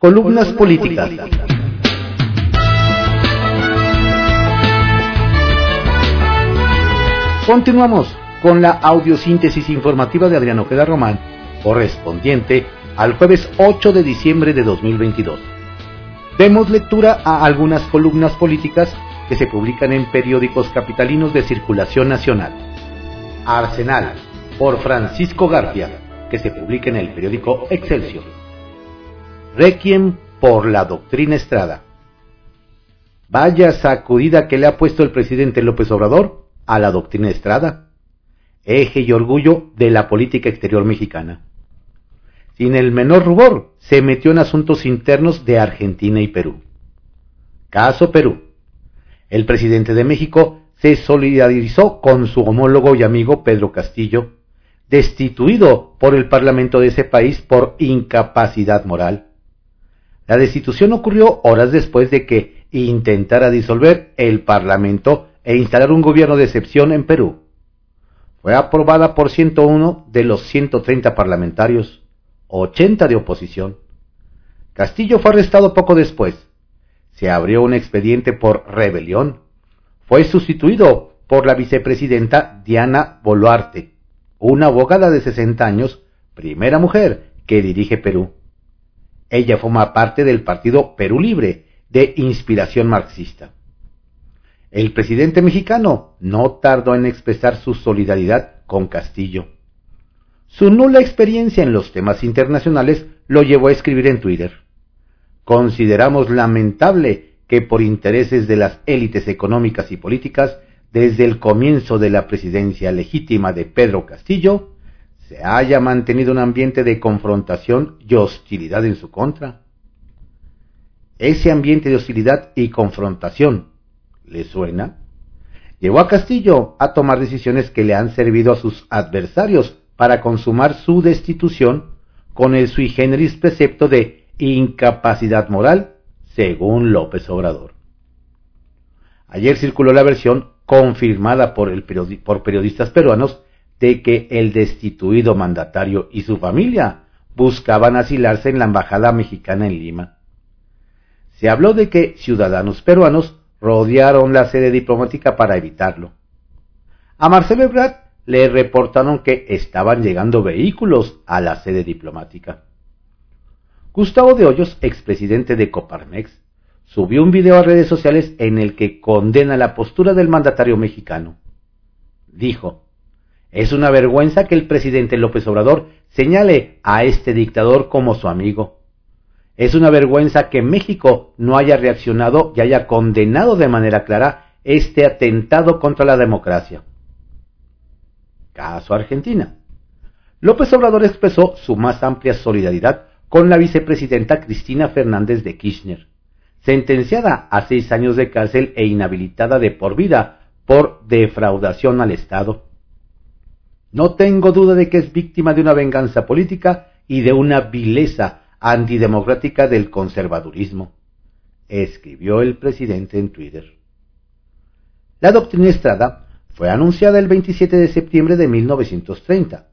Columnas políticas. Continuamos con la audiosíntesis informativa de Adriano Ojeda Román, correspondiente al jueves 8 de diciembre de 2022. Demos lectura a algunas columnas políticas que se publican en periódicos capitalinos de circulación nacional. Arsenal, por Francisco García, que se publica en el periódico Excelsior. Requiem por la doctrina Estrada. Vaya sacudida que le ha puesto el presidente López Obrador a la doctrina Estrada, eje y orgullo de la política exterior mexicana. Sin el menor rubor, se metió en asuntos internos de Argentina y Perú. Caso Perú. El presidente de México se solidarizó con su homólogo y amigo Pedro Castillo, destituido por el Parlamento de ese país por incapacidad moral. La destitución ocurrió horas después de que intentara disolver el Parlamento e instalar un gobierno de excepción en Perú. Fue aprobada por 101 de los 130 parlamentarios, 80 de oposición. Castillo fue arrestado poco después. Se abrió un expediente por rebelión. Fue sustituido por la vicepresidenta Diana Boluarte, una abogada de 60 años, primera mujer que dirige Perú. Ella forma parte del partido Perú Libre, de inspiración marxista. El presidente mexicano no tardó en expresar su solidaridad con Castillo. Su nula experiencia en los temas internacionales lo llevó a escribir en Twitter. Consideramos lamentable que por intereses de las élites económicas y políticas, desde el comienzo de la presidencia legítima de Pedro Castillo, se haya mantenido un ambiente de confrontación y hostilidad en su contra. Ese ambiente de hostilidad y confrontación, ¿le suena? Llevó a Castillo a tomar decisiones que le han servido a sus adversarios para consumar su destitución con el sui generis precepto de incapacidad moral, según López Obrador. Ayer circuló la versión confirmada por, por periodistas peruanos de que el destituido mandatario y su familia buscaban asilarse en la embajada mexicana en Lima. Se habló de que ciudadanos peruanos rodearon la sede diplomática para evitarlo. A Marcelo Ebrard le reportaron que estaban llegando vehículos a la sede diplomática. Gustavo de Hoyos, expresidente de Coparmex, subió un video a redes sociales en el que condena la postura del mandatario mexicano. Dijo, es una vergüenza que el presidente López Obrador señale a este dictador como su amigo. Es una vergüenza que México no haya reaccionado y haya condenado de manera clara este atentado contra la democracia. Caso Argentina. López Obrador expresó su más amplia solidaridad con la vicepresidenta Cristina Fernández de Kirchner, sentenciada a seis años de cárcel e inhabilitada de por vida por defraudación al Estado. No tengo duda de que es víctima de una venganza política y de una vileza antidemocrática del conservadurismo, escribió el presidente en Twitter. La doctrina Estrada fue anunciada el 27 de septiembre de 1930,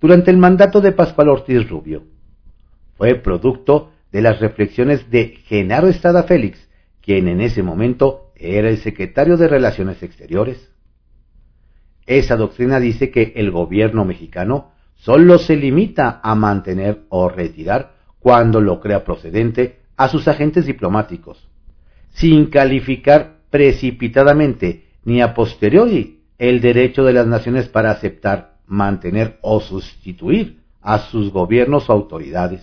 durante el mandato de Pascual Ortiz Rubio. Fue producto de las reflexiones de Genaro Estrada Félix, quien en ese momento era el secretario de Relaciones Exteriores. Esa doctrina dice que el gobierno mexicano solo se limita a mantener o retirar, cuando lo crea procedente, a sus agentes diplomáticos, sin calificar precipitadamente ni a posteriori el derecho de las naciones para aceptar, mantener o sustituir a sus gobiernos o autoridades.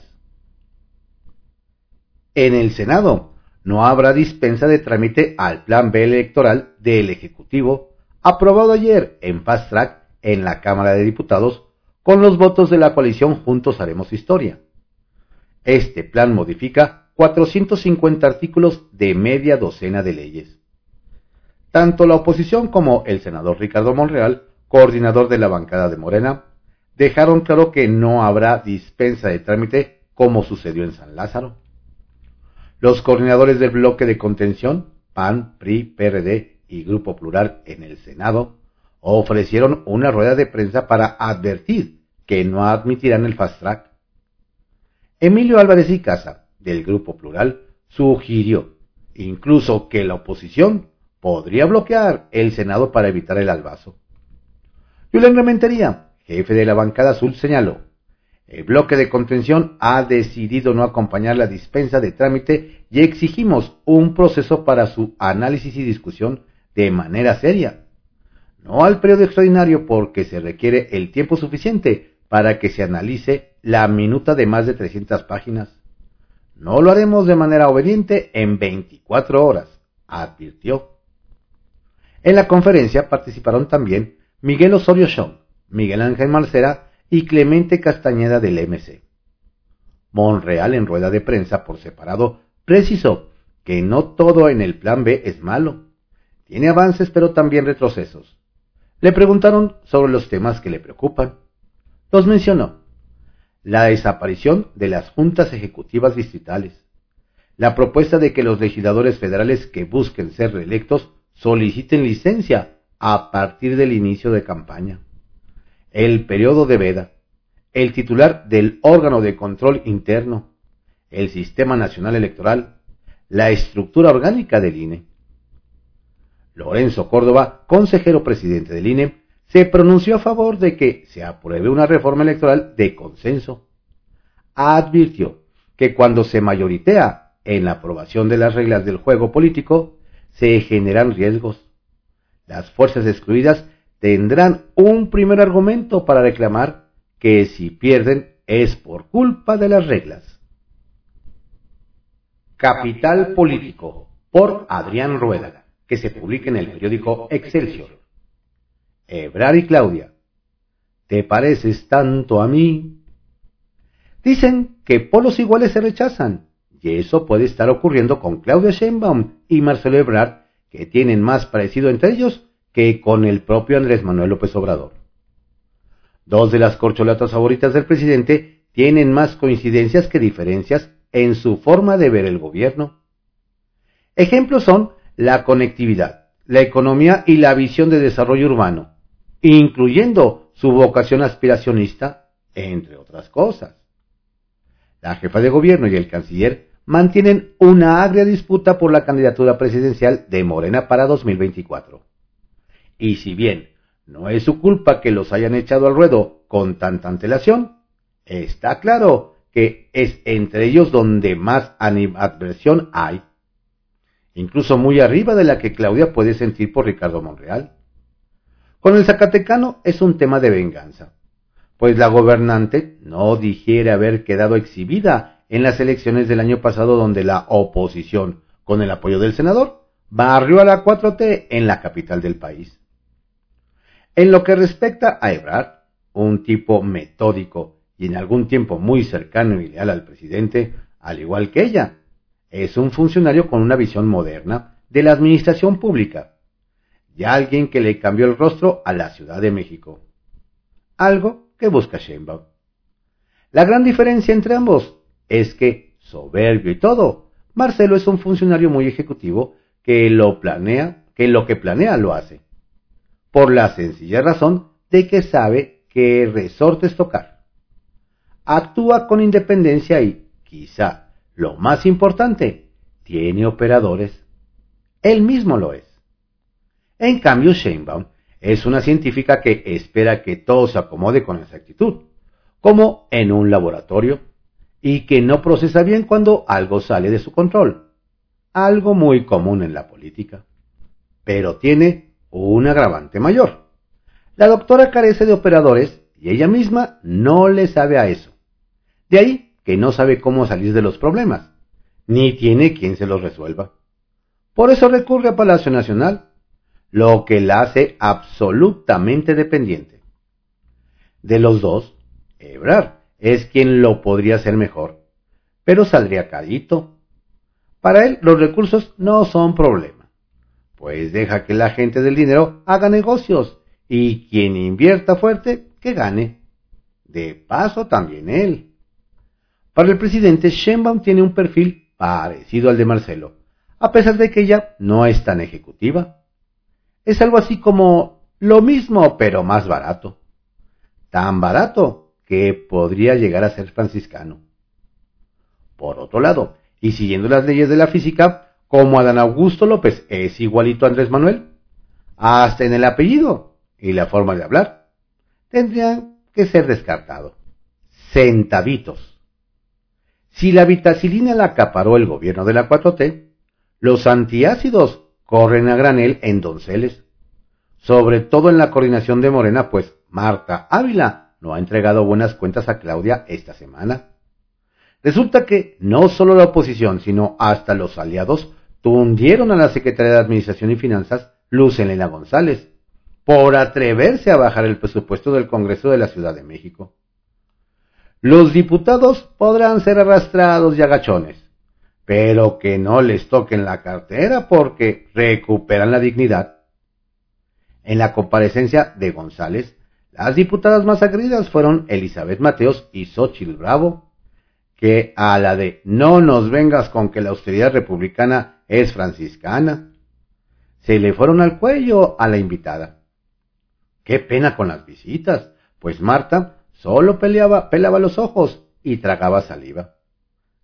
En el Senado no habrá dispensa de trámite al plan B electoral del Ejecutivo aprobado ayer en fast track en la Cámara de Diputados con los votos de la coalición Juntos Haremos Historia. Este plan modifica 450 artículos de media docena de leyes. Tanto la oposición como el senador Ricardo Monreal, coordinador de la bancada de Morena, dejaron claro que no habrá dispensa de trámite como sucedió en San Lázaro. Los coordinadores del bloque de contención, PAN, PRI, PRD y Grupo Plural en el Senado ofrecieron una rueda de prensa para advertir que no admitirán el fast track. Emilio Álvarez y Casa, del Grupo Plural, sugirió incluso que la oposición podría bloquear el Senado para evitar el albazo. Julián Rementería, jefe de la bancada azul, señaló, el bloque de contención ha decidido no acompañar la dispensa de trámite y exigimos un proceso para su análisis y discusión de manera seria. No al periodo extraordinario porque se requiere el tiempo suficiente para que se analice la minuta de más de 300 páginas. No lo haremos de manera obediente en 24 horas, advirtió. En la conferencia participaron también Miguel Osorio Chong, Miguel Ángel Marcera y Clemente Castañeda del MC. Monreal en rueda de prensa por separado precisó que no todo en el plan B es malo. Tiene avances pero también retrocesos. Le preguntaron sobre los temas que le preocupan. Los mencionó la desaparición de las juntas ejecutivas distritales, la propuesta de que los legisladores federales que busquen ser reelectos soliciten licencia a partir del inicio de campaña, el periodo de veda, el titular del órgano de control interno, el sistema nacional electoral, la estructura orgánica del INE. Lorenzo Córdoba, consejero presidente del INE, se pronunció a favor de que se apruebe una reforma electoral de consenso. Advirtió que cuando se mayoritea en la aprobación de las reglas del juego político, se generan riesgos. Las fuerzas excluidas tendrán un primer argumento para reclamar que si pierden es por culpa de las reglas. Capital Político, por Adrián Rueda, que se publica en el periódico Excelsior. Ebrar y Claudia, ¿te pareces tanto a mí? Dicen que polos iguales se rechazan, y eso puede estar ocurriendo con Claudia Sheinbaum y Marcelo Ebrard, que tienen más parecido entre ellos que con el propio Andrés Manuel López Obrador. Dos de las corcholatas favoritas del presidente tienen más coincidencias que diferencias en su forma de ver el gobierno. Ejemplos son la conectividad, la economía y la visión de desarrollo urbano, incluyendo su vocación aspiracionista, entre otras cosas. La jefa de gobierno y el canciller mantienen una agria disputa por la candidatura presidencial de Morena para 2024. Y si bien no es su culpa que los hayan echado al ruedo con tanta antelación, está claro que es entre ellos donde más animadversión hay, incluso muy arriba de la que Claudia puede sentir por Ricardo Monreal. Con el Zacatecano es un tema de venganza, pues la gobernante no dijere haber quedado exhibida en las elecciones del año pasado donde la oposición, con el apoyo del senador, barrió a la 4T en la capital del país. En lo que respecta a Ebrard, un tipo metódico y en algún tiempo muy cercano y leal al presidente, al igual que ella, es un funcionario con una visión moderna de la administración pública y alguien que le cambió el rostro a la Ciudad de México. Algo que busca Sheinbaum. La gran diferencia entre ambos es que, soberbio y todo, Marcelo es un funcionario muy ejecutivo que lo planea, que lo que planea lo hace. Por la sencilla razón de que sabe qué resortes tocar. Actúa con independencia y, quizá, lo más importante, tiene operadores. Él mismo lo es. En cambio, Sheinbaum es una científica que espera que todo se acomode con exactitud, como en un laboratorio, y que no procesa bien cuando algo sale de su control, algo muy común en la política. Pero tiene un agravante mayor. La doctora carece de operadores y ella misma no le sabe a eso. De ahí que no sabe cómo salir de los problemas, ni tiene quien se los resuelva. Por eso recurre a Palacio Nacional lo que la hace absolutamente dependiente. De los dos, Ebrard es quien lo podría hacer mejor, pero saldría carito. Para él los recursos no son problema, pues deja que la gente del dinero haga negocios y quien invierta fuerte, que gane. De paso también él. Para el presidente, Sheinbaum tiene un perfil parecido al de Marcelo, a pesar de que ella no es tan ejecutiva es algo así como lo mismo pero más barato. Tan barato que podría llegar a ser franciscano. Por otro lado, y siguiendo las leyes de la física, como Adán Augusto López es igualito a Andrés Manuel, hasta en el apellido y la forma de hablar, tendrían que ser descartados. Centavitos. Si la vitacilina la acaparó el gobierno de la 4T, los antiácidos corren a granel en Donceles, sobre todo en la coordinación de Morena, pues Marta Ávila no ha entregado buenas cuentas a Claudia esta semana. Resulta que no solo la oposición, sino hasta los aliados tundieron a la Secretaría de Administración y Finanzas, Luz Elena González, por atreverse a bajar el presupuesto del Congreso de la Ciudad de México. Los diputados podrán ser arrastrados y agachones, pero que no les toquen la cartera porque recuperan la dignidad. En la comparecencia de González, las diputadas más agredidas fueron Elizabeth Mateos y Xochitl Bravo, que a la de no nos vengas con que la austeridad republicana es franciscana, se le fueron al cuello a la invitada. Qué pena con las visitas, pues Marta solo peleaba, pelaba los ojos y tragaba saliva.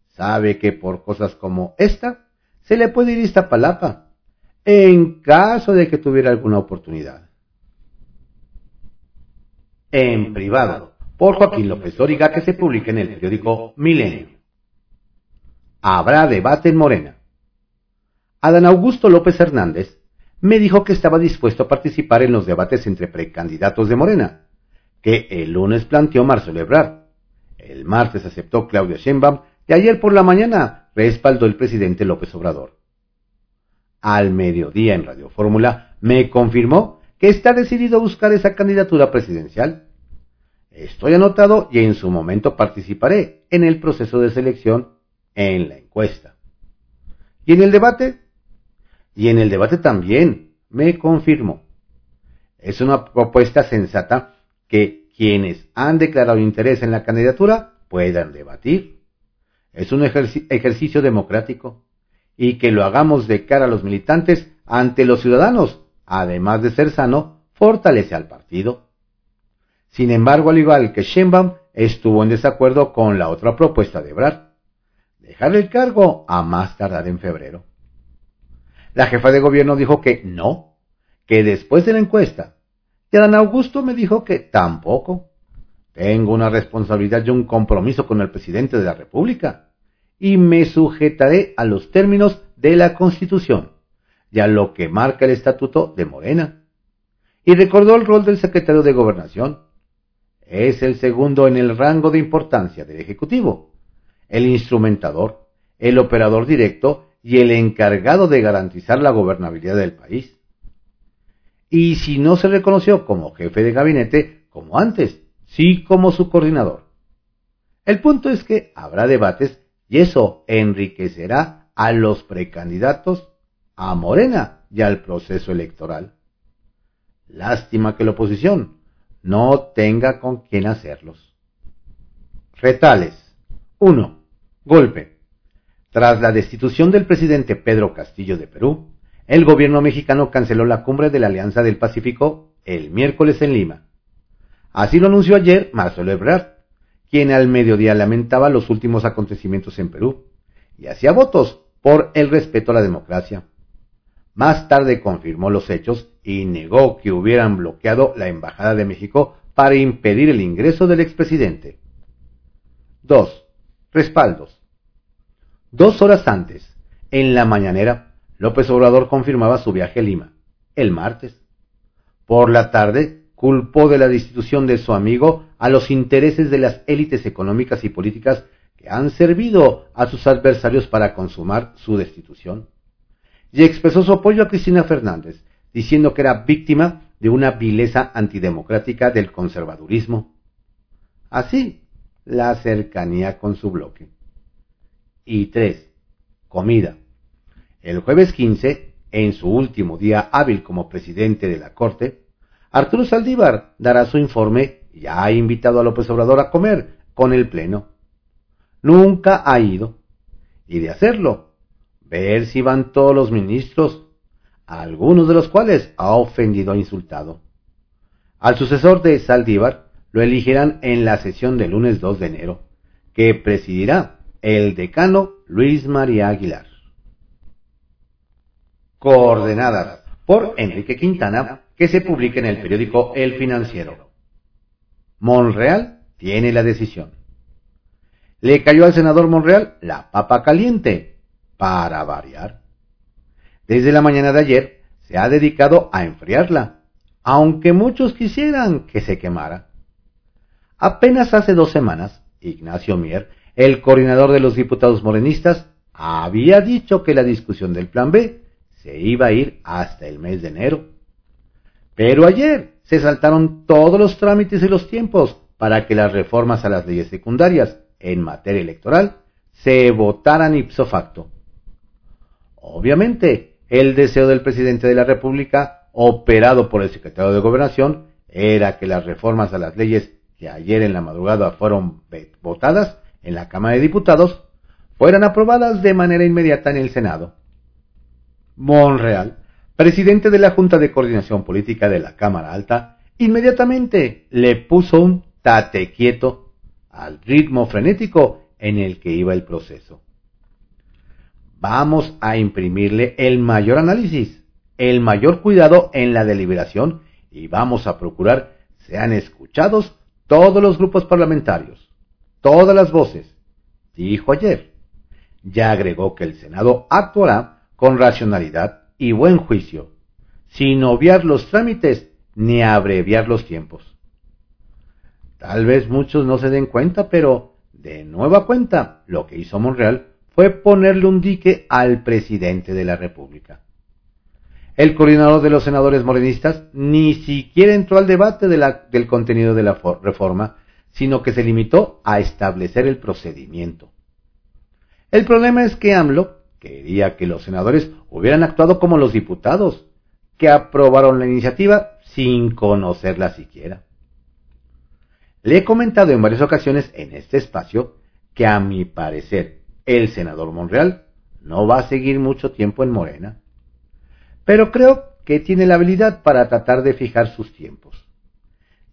Sabe que por cosas como esta se le puede ir esta palapa, en caso de que tuviera alguna oportunidad. En privado, por Joaquín López Dóriga, que se publica en el periódico Milenio. Habrá debate en Morena. Adán Augusto López Hernández me dijo que estaba dispuesto a participar en los debates entre precandidatos de Morena, que el lunes planteó Marcelo Ebrard. El martes aceptó Claudia Sheinbaum y ayer por la mañana respaldó el presidente López Obrador. Al mediodía en Radio Fórmula me confirmó que está decidido a buscar esa candidatura presidencial. Estoy anotado y en su momento participaré en el proceso de selección en la encuesta. ¿Y en el debate? Y en el debate también me confirmó. Es una propuesta sensata que quienes han declarado interés en la candidatura puedan debatir. Es un ejercicio democrático y que lo hagamos de cara a los militantes ante los ciudadanos, además de ser sano, fortalece al partido. Sin embargo, al igual que Sheinbaum, estuvo en desacuerdo con la otra propuesta de Brad, dejar el cargo a más tardar en febrero. La jefa de gobierno dijo que no, que después de la encuesta y Adán Augusto me dijo que tampoco. Tengo una responsabilidad y un compromiso con el presidente de la República y me sujetaré a los términos de la Constitución y a lo que marca el Estatuto de Morena. Y recordó el rol del secretario de Gobernación. Es el segundo en el rango de importancia del Ejecutivo, el instrumentador, el operador directo y el encargado de garantizar la gobernabilidad del país y si no se reconoció como jefe de gabinete, como antes, sí como su coordinador. El punto es que habrá debates y eso enriquecerá a los precandidatos, a Morena y al proceso electoral. Lástima que la oposición no tenga con quién hacerlos. Retales. 1. Golpe. Tras la destitución del presidente Pedro Castillo de Perú, el gobierno mexicano canceló la cumbre de la Alianza del Pacífico el miércoles en Lima. Así lo anunció ayer Marcelo Ebrard, quien al mediodía lamentaba los últimos acontecimientos en Perú y hacía votos por el respeto a la democracia. Más tarde confirmó los hechos y negó que hubieran bloqueado la Embajada de México para impedir el ingreso del expresidente. 2. Respaldos. Dos horas antes, en la mañanera, López Obrador confirmaba su viaje a Lima, el martes. Por la tarde, culpó de la destitución de su amigo a los intereses de las élites económicas y políticas que han servido a sus adversarios para consumar su destitución. Y expresó su apoyo a Cristina Fernández, diciendo que era víctima de una vileza antidemocrática del conservadurismo. Así, la cercanía con su bloque. Y tres, comida. El jueves 15, en su último día hábil como presidente de la Corte, Arturo Saldívar dará su informe y ha invitado a López Obrador a comer con el Pleno. Nunca ha ido. Y de hacerlo, ver si van todos los ministros, algunos de los cuales ha ofendido e insultado. Al sucesor de Saldívar lo elegirán en la sesión del lunes 2 de enero, que presidirá el decano Luis María Aguilar. Coordenadas por Enrique Quintana, que se publica en el periódico El Financiero. Monreal tiene la decisión. Le cayó al senador Monreal la papa caliente, para variar. Desde la mañana de ayer se ha dedicado a enfriarla, aunque muchos quisieran que se quemara. Apenas hace dos semanas, Ignacio Mier, el coordinador de los diputados morenistas, había dicho que la discusión del Plan B se iba a ir hasta el mes de enero. Pero ayer se saltaron todos los trámites y los tiempos para que las reformas a las leyes secundarias en materia electoral se votaran ipso facto. Obviamente, el deseo del presidente de la República, operado por el secretario de Gobernación, era que las reformas a las leyes que ayer en la madrugada fueron votadas en la Cámara de Diputados fueran aprobadas de manera inmediata en el Senado. Monreal, presidente de la Junta de Coordinación Política de la Cámara Alta, inmediatamente le puso un tate quieto al ritmo frenético en el que iba el proceso. Vamos a imprimirle el mayor análisis, el mayor cuidado en la deliberación y vamos a procurar sean escuchados todos los grupos parlamentarios, todas las voces, dijo ayer. Ya agregó que el Senado actuará con racionalidad y buen juicio, sin obviar los trámites ni abreviar los tiempos. Tal vez muchos no se den cuenta, pero de nueva cuenta lo que hizo Monreal fue ponerle un dique al presidente de la República. El coordinador de los senadores morenistas ni siquiera entró al debate del contenido de la reforma, sino que se limitó a establecer el procedimiento. El problema es que AMLO quería que los senadores hubieran actuado como los diputados, que aprobaron la iniciativa sin conocerla siquiera. Le he comentado en varias ocasiones en este espacio que a mi parecer el senador Monreal no va a seguir mucho tiempo en Morena pero creo que tiene la habilidad para tratar de fijar sus tiempos,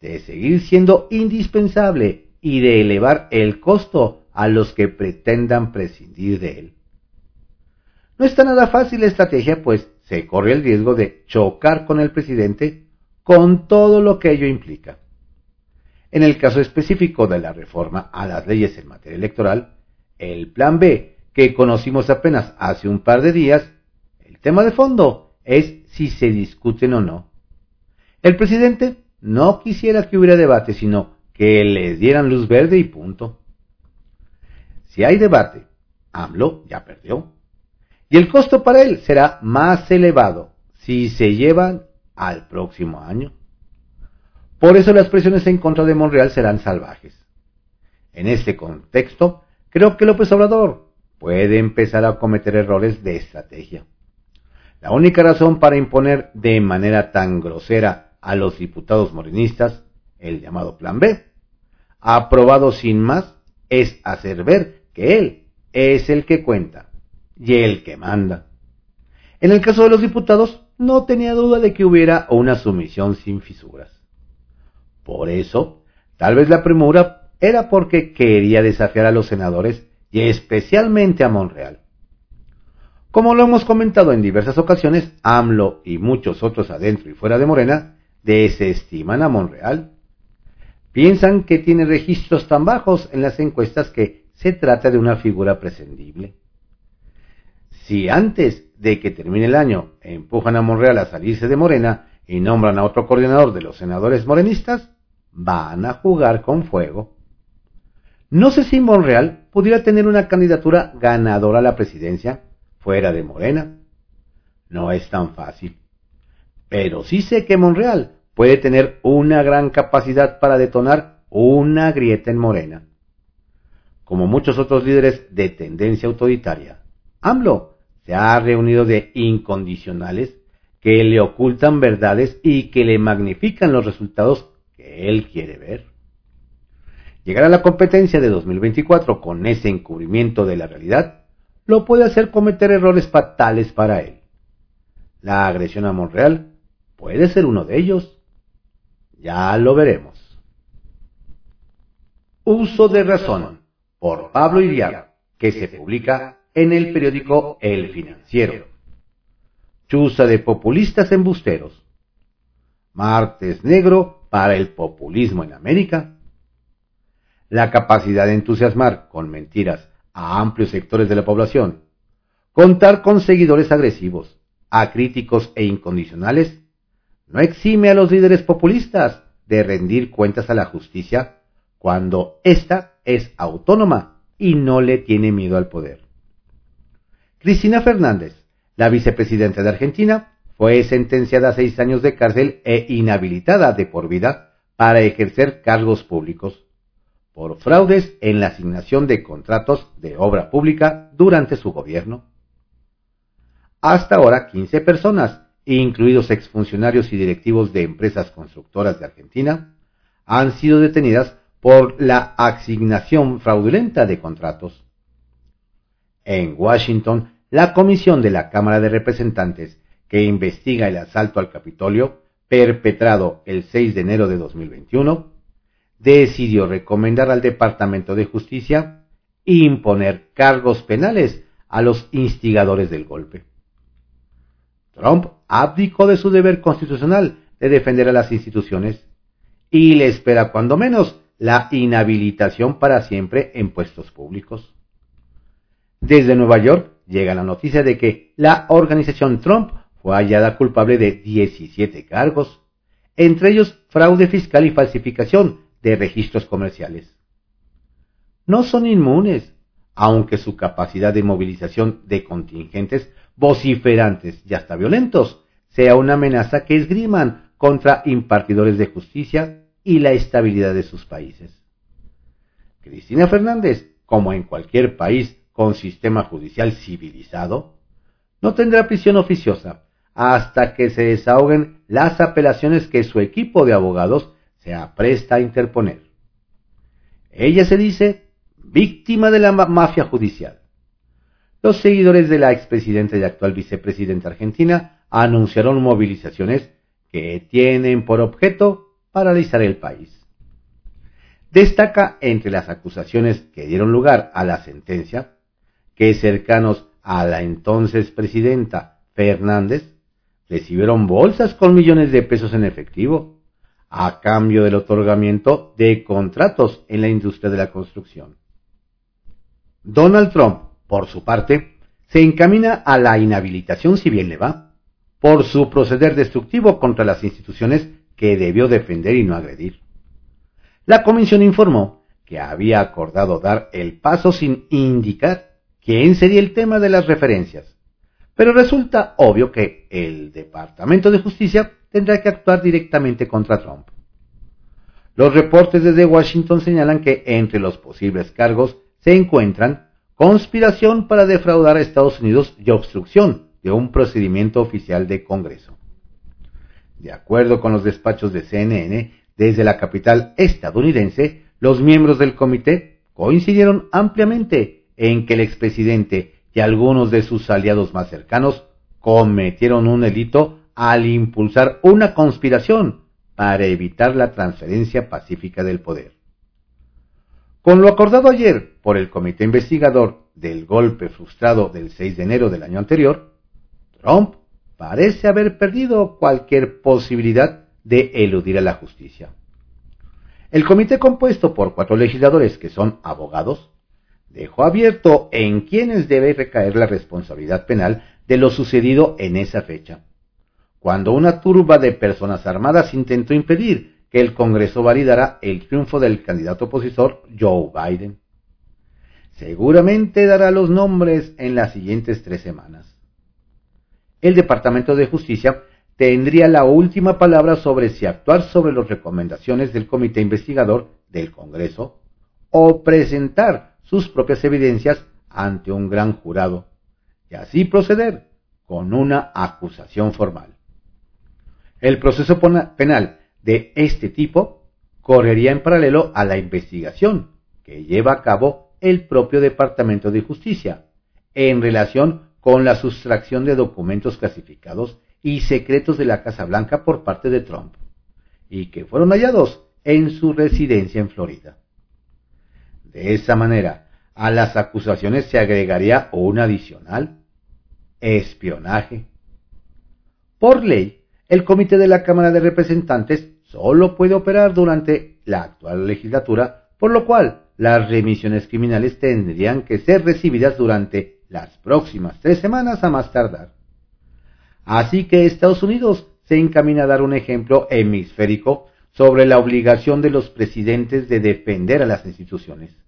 de seguir siendo indispensable y de elevar el costo a los que pretendan prescindir de él. No está nada fácil la estrategia, pues se corre el riesgo de chocar con el presidente con todo lo que ello implica. En el caso específico de la reforma a las leyes en materia electoral, el plan B, que conocimos apenas hace un par de días, el tema de fondo es si se discuten o no. El presidente no quisiera que hubiera debate, sino que le dieran luz verde y punto. Si hay debate, AMLO ya perdió. Y el costo para él será más elevado si se llevan al próximo año. Por eso las presiones en contra de Monreal serán salvajes. En este contexto, creo que López Obrador puede empezar a cometer errores de estrategia. La única razón para imponer de manera tan grosera a los diputados morenistas el llamado Plan B, aprobado sin más, es hacer ver que él es el que cuenta y el que manda. En el caso de los diputados, no tenía duda de que hubiera una sumisión sin fisuras. Por eso, tal vez la premura era porque quería desafiar a los senadores y especialmente a Monreal. Como lo hemos comentado en diversas ocasiones, AMLO y muchos otros adentro y fuera de Morena desestiman a Monreal. Piensan que tiene registros tan bajos en las encuestas que se trata de una figura prescindible. Si antes de que termine el año empujan a Monreal a salirse de Morena y nombran a otro coordinador de los senadores morenistas, van a jugar con fuego. No sé si Monreal pudiera tener una candidatura ganadora a la presidencia fuera de Morena. No es tan fácil. Pero sí sé que Monreal puede tener una gran capacidad para detonar una grieta en Morena. Como muchos otros líderes de tendencia autoritaria, AMLO se ha reunido de incondicionales que le ocultan verdades y que le magnifican los resultados que él quiere ver. Llegar a la competencia de 2024 con ese encubrimiento de la realidad lo puede hacer cometer errores fatales para él. La agresión a Monreal puede ser uno de ellos. Ya lo veremos. Uso de razón por Pablo Iriar, que se publica en el periódico El Financiero. Chuza de populistas embusteros. Martes negro para el populismo en América. La capacidad de entusiasmar con mentiras a amplios sectores de la población. Contar con seguidores agresivos, acríticos e incondicionales, no exime a los líderes populistas de rendir cuentas a la justicia cuando ésta es autónoma y no le tiene miedo al poder. Cristina Fernández, la vicepresidenta de Argentina, fue sentenciada a seis años de cárcel e inhabilitada de por vida para ejercer cargos públicos por fraudes en la asignación de contratos de obra pública durante su gobierno. Hasta ahora, 15 personas, incluidos exfuncionarios y directivos de empresas constructoras de Argentina, han sido detenidas por la asignación fraudulenta de contratos. En Washington, la comisión de la Cámara de Representantes que investiga el asalto al Capitolio, perpetrado el 6 de enero de 2021, decidió recomendar al Departamento de Justicia imponer cargos penales a los instigadores del golpe. Trump abdicó de su deber constitucional de defender a las instituciones y le espera cuando menos la inhabilitación para siempre en puestos públicos. Desde Nueva York llega la noticia de que la organización Trump fue hallada culpable de 17 cargos, entre ellos fraude fiscal y falsificación de registros comerciales. No son inmunes, aunque su capacidad de movilización de contingentes vociferantes y hasta violentos sea una amenaza que esgriman contra impartidores de justicia y la estabilidad de sus países. Cristina Fernández, como en cualquier país con sistema judicial civilizado, no tendrá prisión oficiosa hasta que se desahoguen las apelaciones que su equipo de abogados se apresta a interponer. Ella se dice víctima de la mafia judicial. Los seguidores de la expresidenta y actual vicepresidenta argentina anunciaron movilizaciones que tienen por objeto paralizar el país. Destaca entre las acusaciones que dieron lugar a la sentencia que cercanos a la entonces presidenta Fernández recibieron bolsas con millones de pesos en efectivo a cambio del otorgamiento de contratos en la industria de la construcción. Donald Trump, por su parte, se encamina a la inhabilitación si bien le va, por su proceder destructivo contra las instituciones que debió defender y no agredir. La comisión informó que había acordado dar el paso sin indicar quién sería el tema de las referencias, pero resulta obvio que el Departamento de Justicia tendrá que actuar directamente contra Trump. Los reportes desde Washington señalan que entre los posibles cargos se encuentran conspiración para defraudar a Estados Unidos y obstrucción de un procedimiento oficial de Congreso. De acuerdo con los despachos de CNN, desde la capital estadounidense, los miembros del comité coincidieron ampliamente en que el expresidente y algunos de sus aliados más cercanos cometieron un delito al impulsar una conspiración para evitar la transferencia pacífica del poder. Con lo acordado ayer por el comité investigador del golpe frustrado del 6 de enero del año anterior, Trump parece haber perdido cualquier posibilidad de eludir a la justicia. El comité compuesto por cuatro legisladores que son abogados dejó abierto en quienes debe recaer la responsabilidad penal de lo sucedido en esa fecha, cuando una turba de personas armadas intentó impedir que el Congreso validara el triunfo del candidato opositor Joe Biden. Seguramente dará los nombres en las siguientes tres semanas. El Departamento de Justicia tendría la última palabra sobre si actuar sobre las recomendaciones del Comité Investigador del Congreso o presentar sus propias evidencias ante un gran jurado y así proceder con una acusación formal. El proceso penal de este tipo correría en paralelo a la investigación que lleva a cabo el propio Departamento de Justicia en relación con la sustracción de documentos clasificados y secretos de la Casa Blanca por parte de Trump, y que fueron hallados en su residencia en Florida. De esa manera, A las acusaciones se agregaría una adicional, espionaje. Por ley, el Comité de la Cámara de Representantes solo puede operar durante la actual legislatura, por lo cual las remisiones criminales tendrían que ser recibidas durante las próximas tres semanas a más tardar. Así que Estados Unidos se encamina a dar un ejemplo hemisférico sobre la obligación de los presidentes de defender a las instituciones.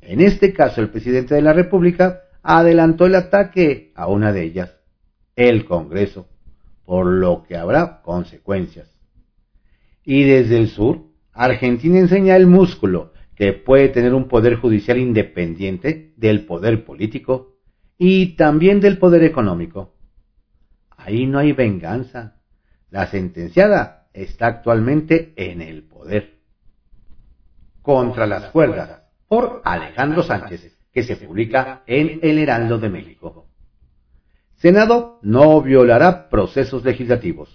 En este caso, el presidente de la República adelantó el ataque a una de ellas, el Congreso, por lo que habrá consecuencias. Y desde el sur, Argentina enseña el músculo que puede tener un poder judicial independiente del poder político y también del poder económico. Ahí no hay venganza. La sentenciada está actualmente en el poder. Contra las cuerdas, por Alejandro Sánchez, que se publica en El Heraldo de México. Senado no violará procesos legislativos.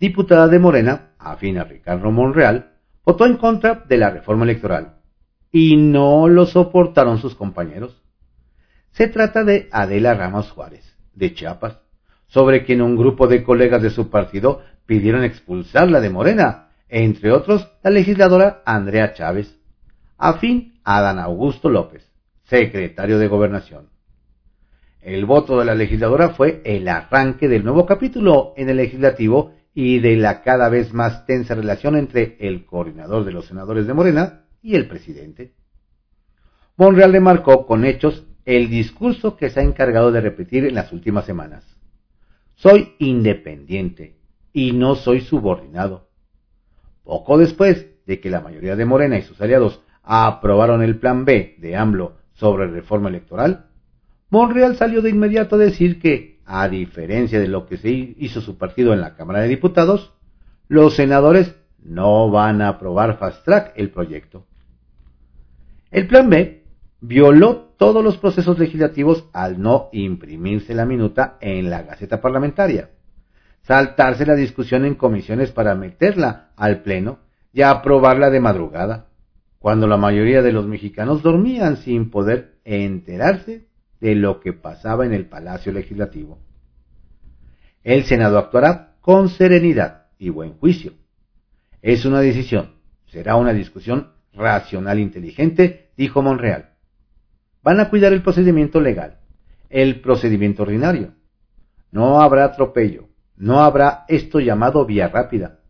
Diputada de Morena, afín a Ricardo Monreal, votó en contra de la reforma electoral y no lo soportaron sus compañeros. Se trata de Adela Ramos Juárez, de Chiapas, sobre quien un grupo de colegas de su partido pidieron expulsarla de Morena, entre otros la legisladora Andrea Chávez, afín a Dan Augusto López, secretario de Gobernación. El voto de la legisladora fue el arranque del nuevo capítulo en el legislativo y de la cada vez más tensa relación entre el coordinador de los senadores de Morena y el presidente. Monreal le marcó con hechos el discurso que se ha encargado de repetir en las últimas semanas. Soy independiente y no soy subordinado. Poco después de que la mayoría de Morena y sus aliados aprobaron el plan B de AMLO sobre reforma electoral, Monreal salió de inmediato a decir que, a diferencia de lo que se hizo su partido en la Cámara de Diputados, los senadores no van a aprobar fast track el proyecto. El plan B violó todos los procesos legislativos al no imprimirse la minuta en la Gaceta Parlamentaria, saltarse la discusión en comisiones para meterla al Pleno y aprobarla de madrugada, cuando la mayoría de los mexicanos dormían sin poder enterarse de lo que pasaba en el Palacio Legislativo. El Senado actuará con serenidad y buen juicio. Es una decisión, será una discusión racional e inteligente, dijo Monreal. Van a cuidar el procedimiento legal, el procedimiento ordinario. No habrá atropello, no habrá esto llamado vía rápida.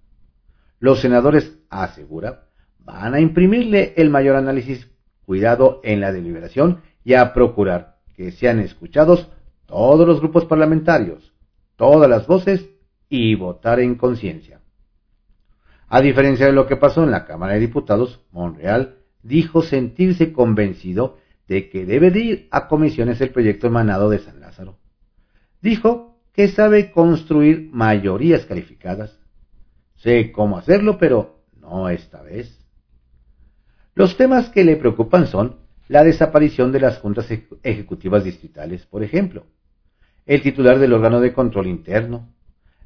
Los senadores, asegura, van a imprimirle el mayor análisis, cuidado en la deliberación y a procurar que sean escuchados todos los grupos parlamentarios, todas las voces y votar en conciencia. A diferencia de lo que pasó en la Cámara de Diputados, Monreal dijo sentirse convencido de que debe de ir a comisiones el proyecto emanado de San Lázaro. Dijo que sabe construir mayorías calificadas. Sé cómo hacerlo, pero no esta vez. Los temas que le preocupan son la desaparición de las juntas ejecutivas distritales, por ejemplo, el titular del órgano de control interno,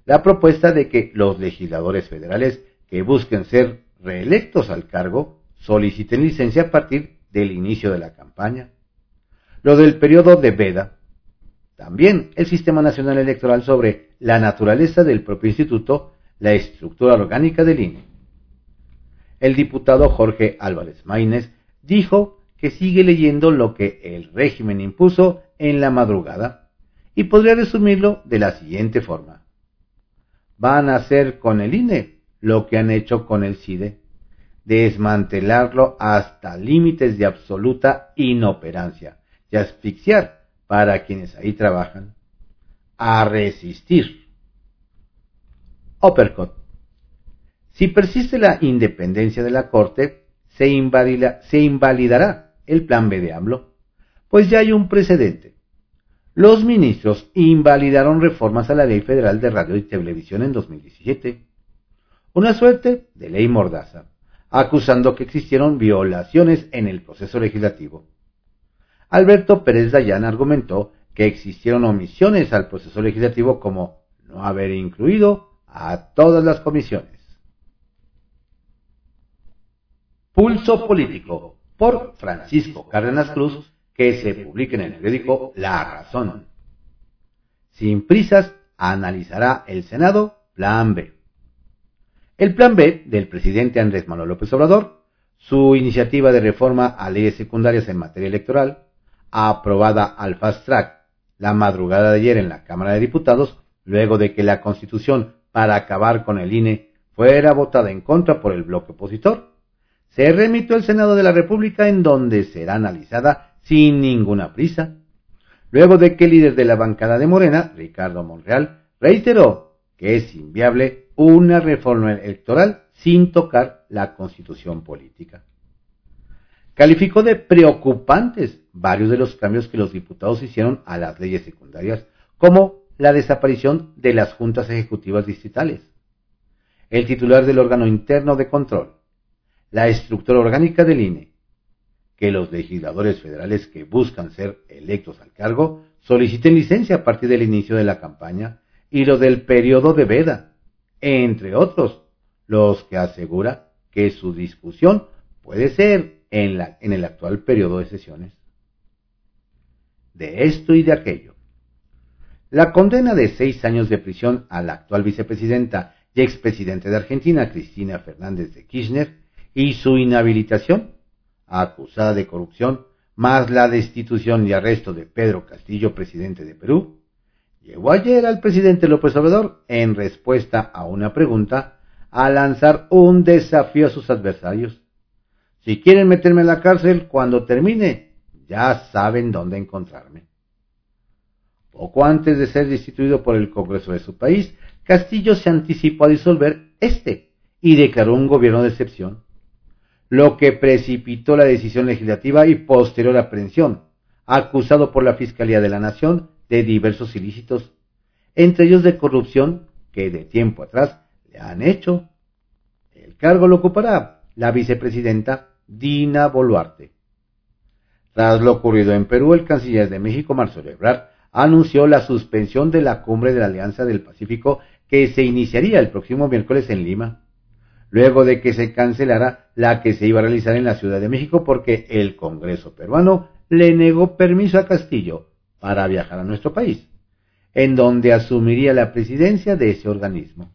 la propuesta de que los legisladores federales que busquen ser reelectos al cargo soliciten licencia a partir del inicio de la campaña, lo del periodo de veda, también el Sistema Nacional Electoral sobre la naturaleza del propio instituto, la estructura orgánica del INE. El diputado Jorge Álvarez Maínez dijo que sigue leyendo lo que el régimen impuso en la madrugada y podría resumirlo de la siguiente forma. Van a hacer con el INE lo que han hecho con el CIDE, desmantelarlo hasta límites de absoluta inoperancia y asfixiar para quienes ahí trabajan, a resistir. Si persiste la independencia de la Corte, se, invalidará el plan B de AMLO? Pues ya hay un precedente. Los ministros invalidaron reformas a la Ley Federal de Radio y Televisión en 2017. Una suerte de ley mordaza, acusando que existieron violaciones en el proceso legislativo. Alberto Pérez Dayán argumentó que existieron omisiones al proceso legislativo como no haber incluido a todas las comisiones. Pulso político por Francisco Cárdenas Cruz, que se publique en el periódico La Razón. Sin prisas, analizará el Senado Plan B. El Plan B del presidente Andrés Manuel López Obrador, su iniciativa de reforma a leyes secundarias en materia electoral, aprobada al fast track la madrugada de ayer en la Cámara de Diputados, luego de que la Constitución para acabar con el INE fuera votada en contra por el bloque opositor, se remitió al Senado de la República en donde será analizada sin ninguna prisa. Luego de que el líder de la bancada de Morena, Ricardo Monreal, reiteró que es inviable una reforma electoral sin tocar la constitución política. Calificó de preocupantes varios de los cambios que los diputados hicieron a las leyes secundarias, como la desaparición de las juntas ejecutivas distritales. El titular del órgano interno de control, la estructura orgánica del INE, que los legisladores federales que buscan ser electos al cargo soliciten licencia a partir del inicio de la campaña y lo del periodo de veda, entre otros, los que asegura que su discusión puede ser en, el actual periodo de sesiones. De esto y de aquello. La condena de seis años de prisión a la actual vicepresidenta y expresidente de Argentina, Cristina Fernández de Kirchner, y su inhabilitación, acusada de corrupción, más la destitución y arresto de Pedro Castillo, presidente de Perú, llegó ayer al presidente López Obrador, en respuesta a una pregunta, a lanzar un desafío a sus adversarios. Si quieren meterme en la cárcel cuando termine, ya saben dónde encontrarme. Poco antes de ser destituido por el Congreso de su país, Castillo se anticipó a disolver este y declaró un gobierno de excepción lo que precipitó la decisión legislativa y posterior aprehensión, acusado por la Fiscalía de la Nación de diversos ilícitos, entre ellos de corrupción que de tiempo atrás le han hecho. El cargo lo ocupará la vicepresidenta Dina Boluarte. Tras lo ocurrido en Perú, el canciller de México, Marcelo Ebrard, anunció la suspensión de la cumbre de la Alianza del Pacífico que se iniciaría el próximo miércoles en Lima luego de que se cancelara la que se iba a realizar en la Ciudad de México porque el Congreso peruano le negó permiso a Castillo para viajar a nuestro país, en donde asumiría la presidencia de ese organismo.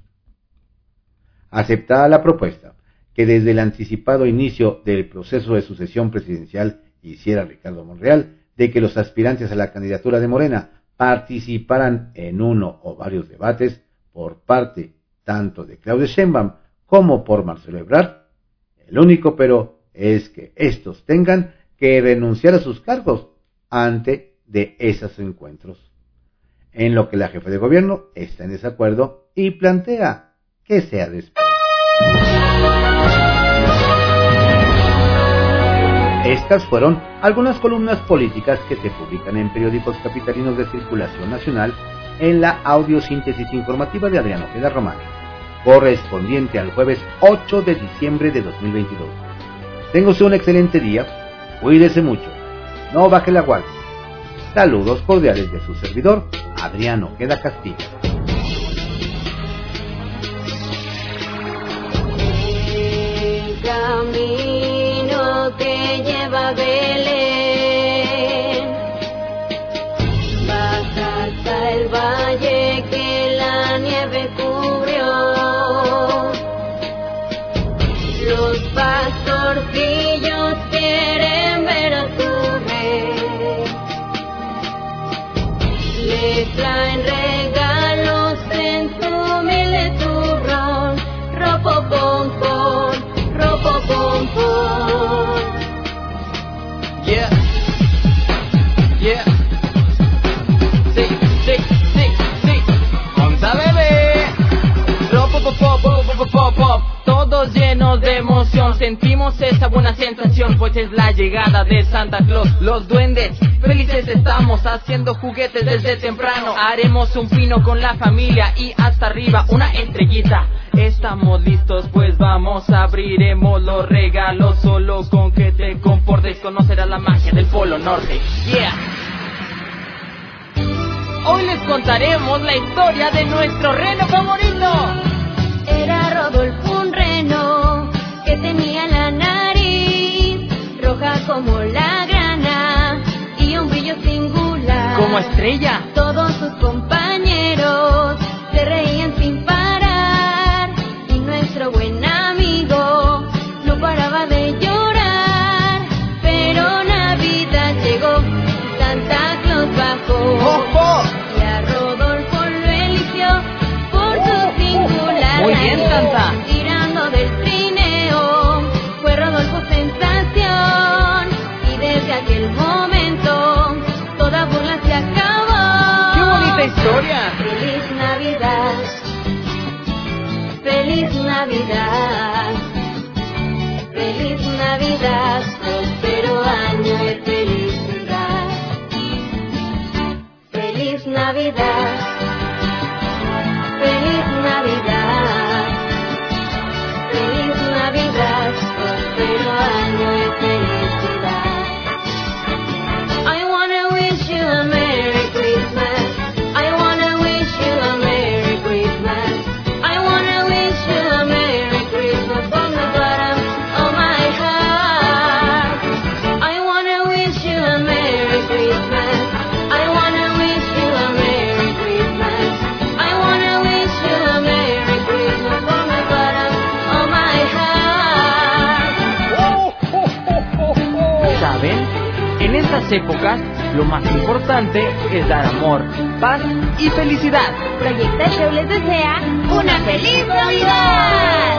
Aceptada la propuesta que desde el anticipado inicio del proceso de sucesión presidencial hiciera Ricardo Monreal de que los aspirantes a la candidatura de Morena participaran en uno o varios debates por parte tanto de Claudio Sheinbaum como por Marcelo Ebrard. El único pero es que estos tengan que renunciar a sus cargos ante de esos encuentros. En lo que la jefe de gobierno está en desacuerdo y plantea que sea después. Estas fueron algunas columnas políticas que se publican en periódicos capitalinos de circulación nacional en la audiosíntesis informativa de Adriano Ojeda Román correspondiente al jueves 8 de diciembre de 2022. Tenga un excelente día, cuídese mucho, no baje la guardia. Saludos cordiales de su servidor, Adriano Queda Castillo. camino lleva llenos de emoción. Sentimos esa buena sensación pues es la llegada de Santa Claus. Los duendes felices estamos haciendo juguetes desde temprano. Haremos un pino con la familia y hasta arriba una estrellita estamos listos pues vamos abriremos los regalos. Solo con que te comportes conocerás la magia del polo norte. Yeah. Hoy les contaremos la historia de nuestro reno favorito. tenía la nariz, roja como la grana y un brillo singular. Como estrella. Todos sus compañeros feliz Navidad. estas épocas, lo más importante es dar amor, paz y felicidad. Proyecto Show les desea una feliz Navidad.